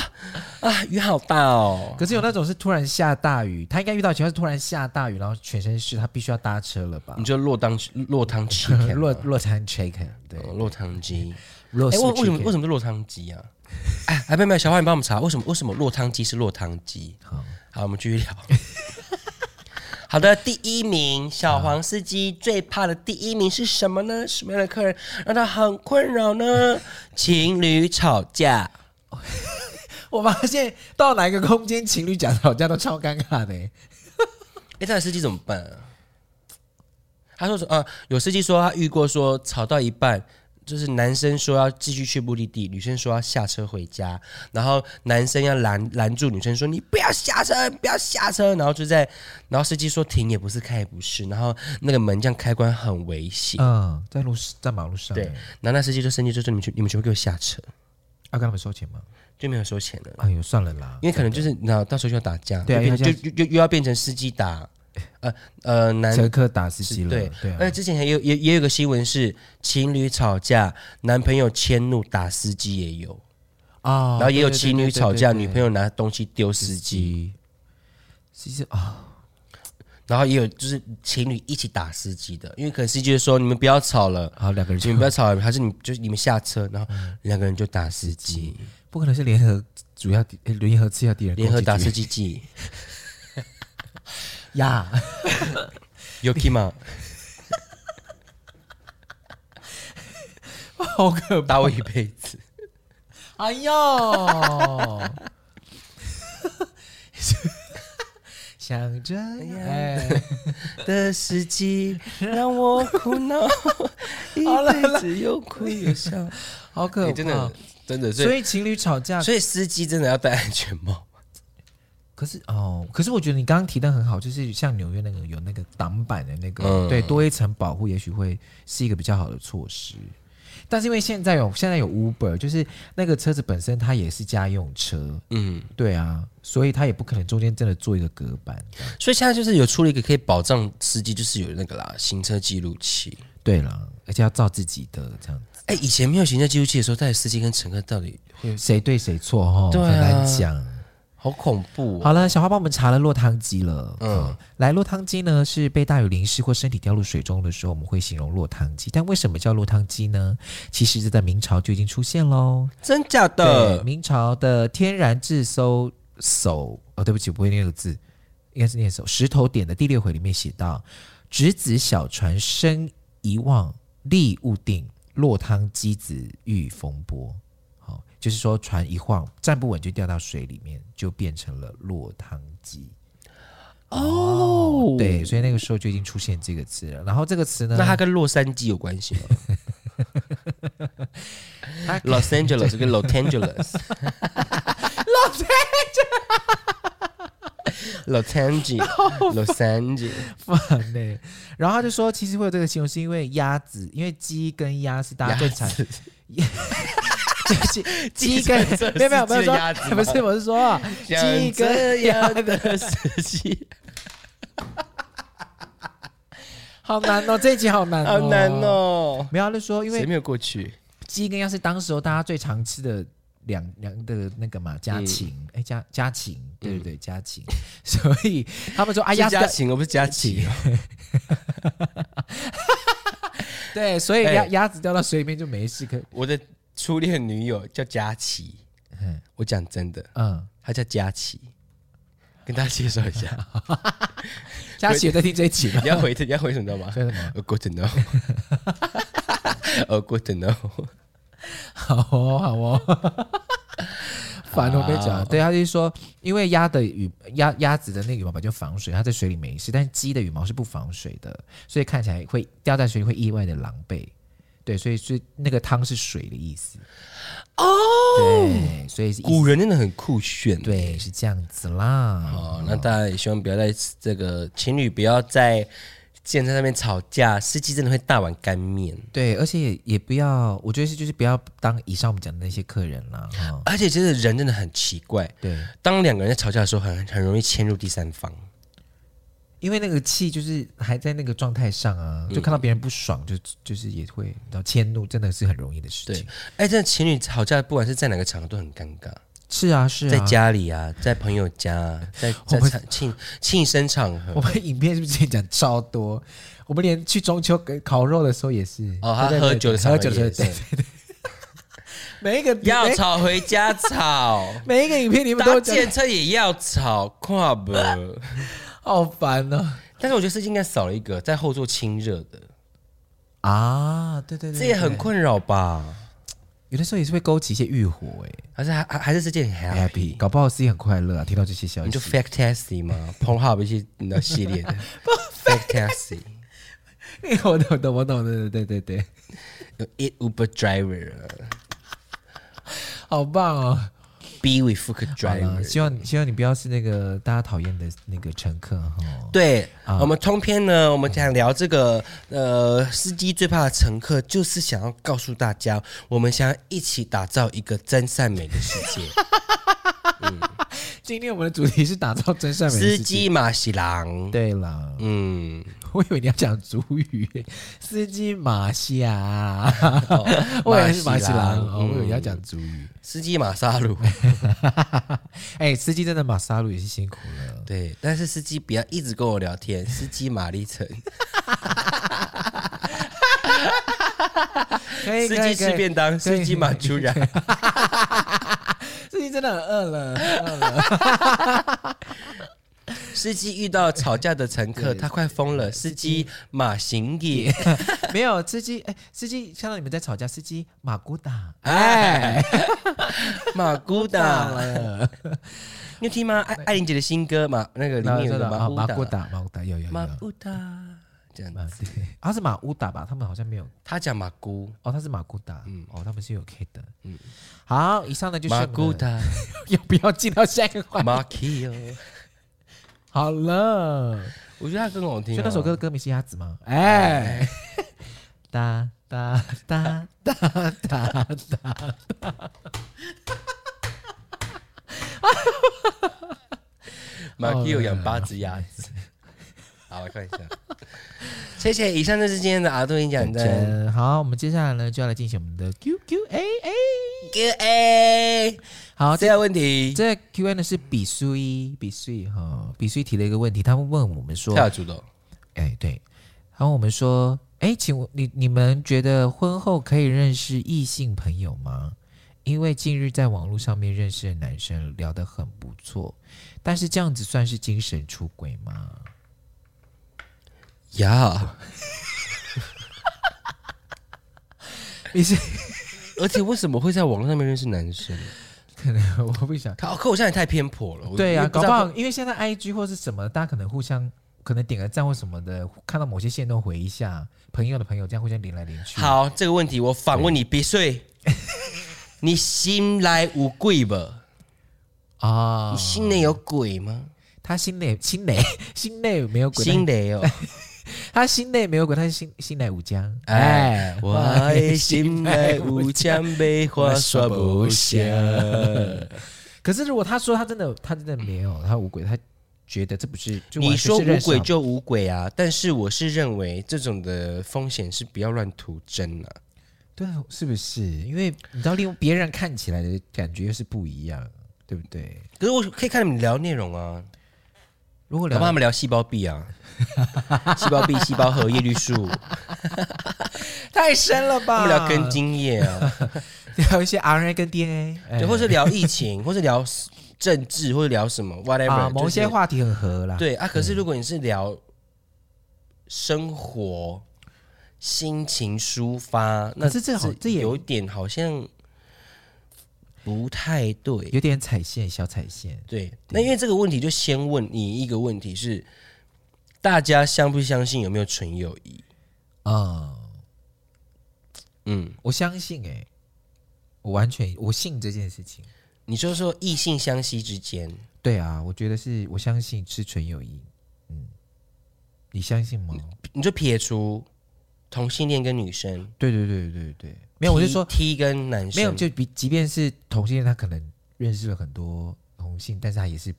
A: 啊，雨好大哦。
B: 可是有那种是突然下大雨，他应该遇到情况是突然下大雨，然后全身湿，他必须要搭车了吧？
A: 你就落汤落汤 chicken，
B: 落落汤 chicken，对，
A: 落汤鸡。哎，为为什么为什么是落汤鸡啊？哎，哎，没有没有，小花你帮我们查，为什么为什么落汤鸡是落汤鸡？好，好，我们继续聊。好的，第一名小黄司机最怕的第一名是什么呢？什么样的客人让他很困扰呢？情侣吵架。
B: 我发现到哪一个空间，情侣讲吵架都超尴尬的。
A: 哎，这司机怎么办啊？他说说啊，有司机说他遇过说吵到一半。就是男生说要继续去目的地，女生说要下车回家，然后男生要拦拦住女生说你不要下车，不要下车，然后就在，然后司机说停也不是，开也不是，然后那个门这样开关很危险。
B: 嗯，在路在马路上。
A: 对，然后那司机就生气，就说你们去你们全部给我下车。
B: 要跟他们收钱吗？
A: 就没有收钱了。
B: 哎呦，算了啦，
A: 因为可能就是那到时候就要打架，
B: 对啊，
A: 就就又又要变成司机打。呃呃，男
B: 乘客打司机了，
A: 对
B: 对。
A: 而且之前还有也也有个新闻是情侣吵架，男朋友迁怒打司机也有。啊，然后也有情侣吵架，女朋友拿东西丢司机，
B: 其实啊，
A: 然后也有就是情侣一起打司机的，因为可能司机就说你们不要吵了，
B: 好两个人，
A: 你们不要吵了，还是你就是你们下车，然后两个人就打司机，
B: 不可能是联合主要敌联合次要敌人，
A: 联合打司机记。
B: 呀，
A: 有 k 吗？
B: 好可怕，
A: 打我一辈子！
B: 哎呦，像这样的司机让我苦恼，一辈子又哭又笑，好可怕！
A: 真的，真的，
B: 所以情侣吵架，
A: 所以司机真的要戴安全帽。
B: 可是哦，可是我觉得你刚刚提的很好，就是像纽约那个有那个挡板的那个，嗯、对，多一层保护，也许会是一个比较好的措施。但是因为现在有现在有 Uber，就是那个车子本身它也是家用车，嗯，对啊，所以它也不可能中间真的做一个隔板。
A: 所以现在就是有出了一个可以保障司机，就是有那个啦，行车记录器。
B: 对了，而且要照自己的这样子。
A: 哎，以前没有行车记录器的时候，到底司机跟乘客到底会
B: 谁对谁错？哈，很难讲。
A: 好恐怖、哦！
B: 好了，小花帮我们查了落汤鸡了。嗯，来，落汤鸡呢是被大雨淋湿或身体掉入水中的时候，我们会形容落汤鸡。但为什么叫落汤鸡呢？其实是在明朝就已经出现喽。
A: 真假的？
B: 明朝的天然志搜叟哦，对不起，我不会念这个字，应该是念叟。石头点的第六回里面写到：执子小船身一望，立勿定，落汤鸡子遇风波。就是说，船一晃，站不稳就掉到水里面，就变成了落汤鸡。哦，哦，对，所以那个时候就已经出现这个词了。然后这个词呢，
A: 那它跟洛杉矶有关系吗？Los Angeles 跟 Los Angeles，Los Angeles，Los Angeles，Los Angeles，
B: 烦呢。然后他就说，其实会有这个形容，是因为鸭子，因为鸡跟鸭是大家最惨。鸡 鸡跟没有没有没有说，不是我是说鸡跟鸭的司机，好难哦，这一集好难，
A: 好难哦。
B: 没有，就说因为
A: 谁没有过去？
B: 鸡跟鸭是当时候大家最常吃的两两的那个嘛，家禽哎家家禽，对对对家禽，所以他们说哎呀，
A: 家禽我不是家禽。
B: 对，所以鸭
A: 哎
B: 鸭子掉到水里面就没事。可
A: 我的初恋女友叫佳琪，
B: 嗯
A: 我讲真的，
B: 嗯，
A: 她叫佳琪，跟大家介绍一下。
B: 佳琪有在听这一集吗
A: 你？要回你要回什么吗
B: 说什么
A: ？？A good to know。A good to know。
B: 好哦，好哦。烦我跟你讲，对，他就是说，因为鸭的羽鸭鸭子的那个羽毛本来就防水，它在水里没事，但是鸡的羽毛是不防水的，所以看起来会掉在水里会意外的狼狈。对，所以是那个汤是水的意思。
A: 哦，
B: 对，所以是
A: 古人真的很酷炫。
B: 对是这样子啦。
A: 哦，那大家也希望不要在这个情侣不要在健身上面吵架，司机真的会大碗干面。
B: 对，而且也也不要，我觉得是就是不要当以上我们讲的那些客人啦。哈、
A: 而且其实人真的很奇怪，
B: 对，
A: 当两个人在吵架的时候很，很容易迁入第三方。
B: 因为那个气就是还在那个状态上啊，就看到别人不爽，就就是也会然后迁怒，真的是很容易的事
A: 对。
B: 情。，
A: 哎，这情侣吵架，不管是在哪个场合都很尴尬，
B: 是啊，是啊，
A: 在家里啊，在朋友家啊，在在庆庆生场合。
B: 我们影片是不是之前讲超多？我们连去中秋跟烤肉的时候也是。
A: 哦，他
B: 对对对
A: 喝酒的时候
B: 喝酒的时候，
A: 也
B: 对
A: 是
B: 对对，每一个
A: 要吵回家吵，
B: 每一个影片你们
A: 搭
B: 都讲，
A: 建车也要吵，跨不？
B: 好烦啊
A: 但是我觉得司机应该少了一个在后座亲热的，
B: 啊！对对对，
A: 这也很，困扰吧？
B: 有的时候也是会勾起一些欲火哎。
A: 还是还还还是这件很 happy，happy？
B: 搞不好自己很快乐啊！听到这些消息，
A: 你就 fake taxi 嘛，Pornhub 一些你的系列的 fake taxi，
B: 我懂懂我懂，对对对对对，
A: 有 it Uber driver 啊
B: 好棒哦！
A: ，be with
B: 了
A: ，driver。
B: 希望希望你不要是那个大家讨厌的那个乘客哈。
A: 对、
B: 啊
A: 我们通篇呢，我们想聊这个呃，司机最怕的乘客，就是想要告诉大家，我们想要一起打造一个真善美的世界。
B: 今天我们的主题是打造真善美
A: 司机马喜郎，
B: 对了，
A: 嗯，
B: 我以为你要讲主语，司机马夏，我以为是马喜郎，哦我以为你要讲主语。
A: 司机马萨鲁，
B: 哎，司机真的马萨鲁也是辛苦了。
A: 对，但是司机不要一直跟我聊天，司机马立成，
B: 可以，
A: 司机吃便
B: 当，
A: 司机马出然，
B: 司机真的很饿了，饿了。
A: 司机遇到吵架的乘客，他快疯了，司机。马行也，
B: 没有司机，哎，司机看到你们在吵架，司机马古达，哎，
A: 马姑达。
B: 了，
A: 你有听吗？艾艾琳姐的新歌嘛，那个里面有个马
B: 马古
A: 乌达，
B: 达，马古达有有有。
A: 马古达这样子。
B: 对，他是马乌达吧？他们好像没有
A: 他讲马姑，
B: 哦，他是马古达，嗯，哦，他们是有 K 的，嗯。
A: 嗯，
B: 好，以上呢就是我马
A: 姑达，
B: 要不要进到下一个话题？
A: 马 key 哦。
B: 好了，
A: 我觉得他更好听、
B: 所以那首歌的歌名是鸭子吗？哎，哒哒哒哒哒哒，
A: 马 key 有养八只鸭子。好，我看一下。谢谢，以上就是今天的阿杜音讲的
B: 真好。我们接下来呢就要来进行我们的 Q Q A A。
A: Q A。
B: 好，
A: 这个问题，
B: 这 Q A 呢是比苏一比苏一哈，比苏一提了一个问题，他们问我们说，
A: 跳主的，
B: 哎，对，然后我们说，哎，请问你你们觉得婚后可以认识异性朋友吗？因为近日在网络上面认识的男生聊得很不错，但是这样子算是精神出轨吗？
A: 呀，
B: 你是
A: 而且为什么会在网络上面认识男生？
B: 可能我不想，
A: 他可我现在也太偏颇了。我
B: 对呀、
A: 我知道
B: 搞不好因为现在 I G 或是什么，大家可能互相可能点个赞或什么的，看到某些线都回一下，朋友的朋友这样互相连来连去。，
A: 好，这个问题我反问你，别睡。你心来无鬼吧？
B: 啊，
A: 你心内有鬼吗？
B: 他心内心内心内没有鬼，
A: 心内哦。
B: 他心内没有鬼，他是心心内无疆。
A: 哎，我的心内无疆，被花说不下。
B: 可是如果他说他真的他真的没有他无鬼，他觉得这不是
A: 你
B: 说无
A: 鬼就无鬼啊，但是我是认为这种的风险是不要乱涂真啊。
B: 对啊，是不是？因为你知道，利用别人看起来的感觉又是不一样，对不对？
A: 可是我可以看你们聊内容啊，
B: 如果聊
A: 他们聊细胞壁啊，细胞壁、细胞核、叶绿素。
B: 太深了吧？
A: 我们聊根茎叶啊，
B: 聊一些 RNA 跟 DNA，
A: 对，或是聊疫情，或是聊政治，或者聊什么 whatever，、
B: 啊、某些话题很合啦。
A: 对啊，可是如果你是聊生活、心情抒发，那
B: 这这好，这也
A: 有点好像。不太对，
B: 有点踩线，小踩线。
A: 对，那因为这个问题，就先问你一个问题是：大家相不相信有没有纯友谊？
B: 啊、嗯，
A: 嗯，
B: 我相信、欸，哎，我完全我信这件事情。
A: 你说说异性相吸之间，
B: 对啊，我觉得是我相信是纯友谊。嗯，你相信吗？
A: 你，你就撇除同性恋跟女生，
B: 对对对对对。没有，我是说
A: T 跟男生
B: 没有，就比即便是同性恋，他可能认识了很多同性，但是他也是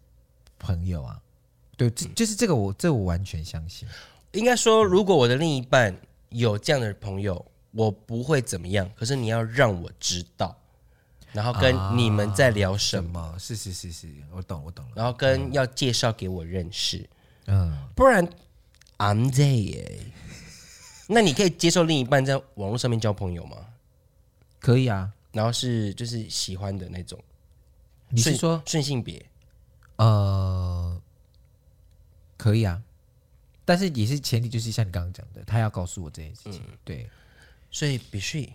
B: 朋友啊。对，就、就是这个我，我这、我完全相信。
A: 应该说，如果我的另一半有这样的朋友，我不会怎么样。可是你要让我知道，然后跟你们在聊什
B: 么？是是是是，我懂我懂了。
A: 然后跟要介绍给我认识，
B: 嗯，
A: 不然 I'm there。那你可以接受另一半在网络上面交朋友吗？
B: 可以啊，
A: 然后是就是喜欢的那种，
B: 你是说
A: 顺性别？
B: 呃，可以啊，但是也是前提就是像你刚刚讲的，他要告诉我这件事情。嗯、对，
A: 所以必须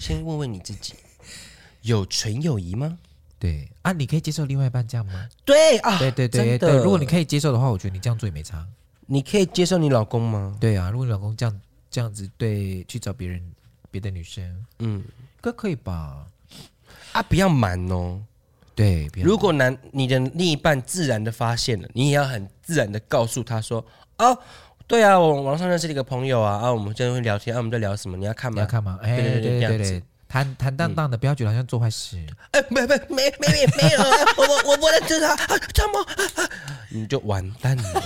A: 先问问你自己，有纯友谊吗？
B: 对啊，你可以接受另外一半这样吗？
A: 对啊，
B: 对对对对，如果你可以接受的话，我觉得你这样做也没差。
A: 你可以接受你老公吗？
B: 对啊，如果你老公这样这样子对去找别人别的女生，嗯。可可以吧？
A: 啊，不要瞒哦。
B: 对，
A: 如果男你的另一半自然的发现了，你也要很自然的告诉他说：“哦，对啊，我网上认识了一个朋友啊，啊，我们今天会聊天，啊，我们在聊什么？你要看吗？
B: 你要看吗？哎，对对对对对，坦坦荡荡的，不要觉得好像做坏事。
A: 哎，没没没没没有，我我我不能知道，怎么？你就完蛋了。”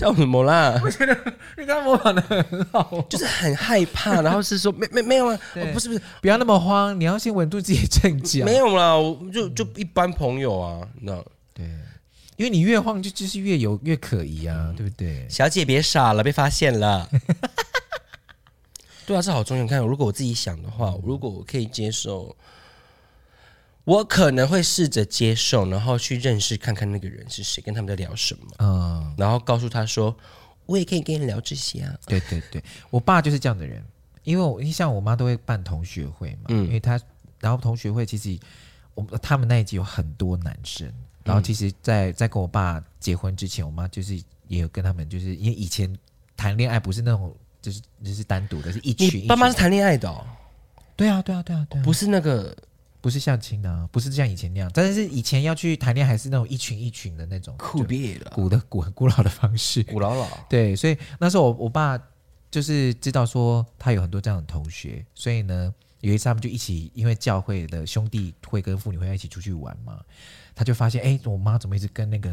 A: 笑什么啦？
B: 我觉得你刚刚模仿的很好，
A: 就是很害怕，然后是说没没没有啊，不是不是，
B: 不要那么慌，你要先稳住自己的阵脚。
A: 没有啦，就就一般朋友啊，那
B: 对，因为你越慌就就是越有越可疑啊，对不对？
A: 小姐别傻了，被发现了。对啊，这好重要。你看，如果我自己想的话，如果我可以接受。我可能会试着接受，然后去认识看看那个人是谁，跟他们在聊什么，嗯，然后告诉他说，我也可以跟你聊这些啊。
B: 对对对，我爸就是这样的人，因为我像我妈都会办同学会嘛，嗯，因为他然后同学会其实我他们那一集有很多男生，然后其实在，在在跟我爸结婚之前，我妈就是也有跟他们，就是因为以前谈恋爱不是那种就是就是单独的，是一群。
A: 你爸妈是谈恋爱的哦？
B: 对啊对啊对啊对啊，
A: 不是那个。
B: 不是相亲的，不是像以前那样，但是以前要去谈恋爱还是那种一群一群的那种，
A: 酷毙了，
B: 古的古很古老的方式，
A: 古老老。
B: 对，所以那时候我我爸就是知道说他有很多这样的同学，所以呢有一次他们就一起，因为教会的兄弟会跟妇女会要一起出去玩嘛，他就发现哎，我妈怎么一直跟那个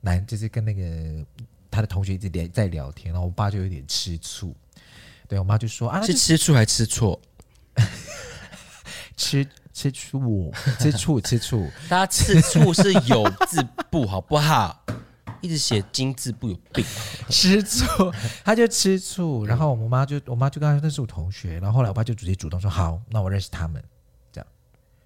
B: 男，就是跟那个他的同学一直聊在聊天，然后我爸就有点吃醋，对我妈就说啊，
A: 是吃醋还吃错？
B: 吃。吃醋，吃醋，吃醋。
A: 大家吃醋是有字不好不好？一直写金字部有病。
B: 吃醋，他就吃醋。然后我妈就，我妈就跟他说那是我同学。然后后来我爸就直接主动说好，那我认识他们。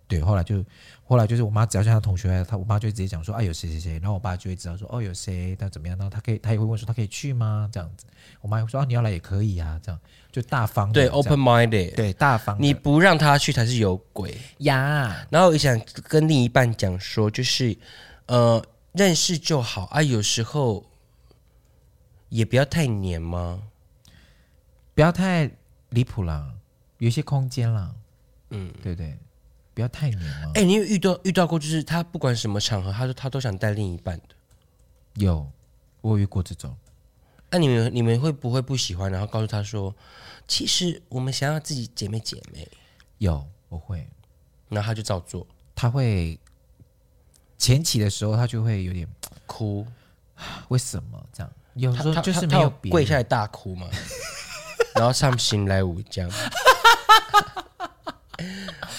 B: 对。后来就，后来就是我妈只要叫他同学，她我妈就直接讲说啊有谁谁谁。然后我爸就会知道说哦有谁，他怎么样？然后他可以，他也会问说他可以去吗？这样子。我妈会说啊你要来也可以啊，这样。就大方
A: 对，open minded，
B: 对，大方。
A: 你不让他去才是有鬼
B: 呀。
A: 然后我想跟另一半讲说，就是呃，认识就好啊，有时候也不要太黏吗？
B: 不要太离谱了，有一些空间啦。嗯，对不对，不要太黏了。
A: 哎，你有遇到遇到过，就是他不管什么场合，他说他都想带另一半的。
B: 有，我有遇过这种。
A: 那、啊、你们你们会不会不喜欢？然后告诉他说，其实我们想要自己姐妹姐妹。
B: 有，我会，
A: 然后他就照做。
B: 他会前期的时候，他就会有点
A: 哭。
B: 为什么这样？有时候就是没有
A: 跪下来大哭嘛，然后唱新来舞这样。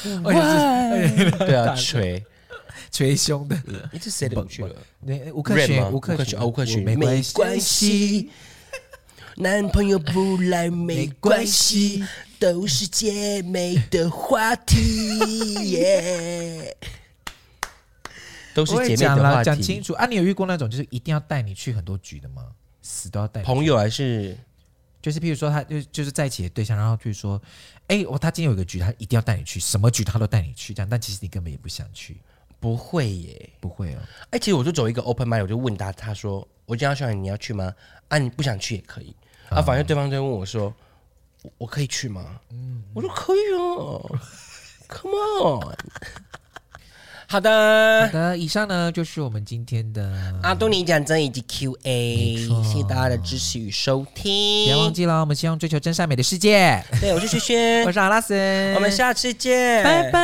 A: 对啊，捶。
B: 捶胸的。
A: 你是谁的舞曲了？
B: 那吴克群，吴克群，
A: 吴克群，
B: 没关系。
A: 男朋友不来没关系，都是姐妹的话题。耶，都是姐妹的话题。
B: 讲清楚啊！你有遇过那种就是一定要带你去很多局的吗？死都要带
A: 朋友还是？
B: 就是譬如说，他就就是在一起的对象，然后就是说，哎，我他今天有一个局，他一定要带你去，什么局他都带你去，这样。但其实你根本也不想去，
A: 不会耶，
B: 不会哦。
A: 哎，其实我就走一个 open mind，我就问他，他说我今天要去，你要去吗？啊，你不想去也可以。啊，反正对方就问我说：“我可以去吗？”嗯，我说可以哦，Come on。好的，
B: 好的，以上呢就是我们今天的
A: 阿多尼讲真以及 Q&A，谢谢大家的支持与收听，
B: 别忘记了，我们希望追求真善美的世界。
A: 对，我是轩轩，
B: 我是阿拉斯，
A: 我们下次见，
B: 拜拜。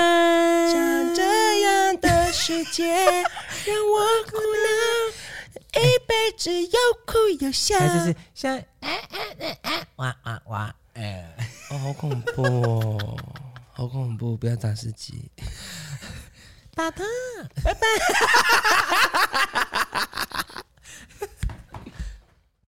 A: 像这样的世界 让我苦恼。一辈子又哭又笑，
B: 就是像哎哎哎哎哇哇哇哎，
A: 哦，好恐怖哦，好恐怖！不要打自己，
B: 爸爸，
A: 拜拜。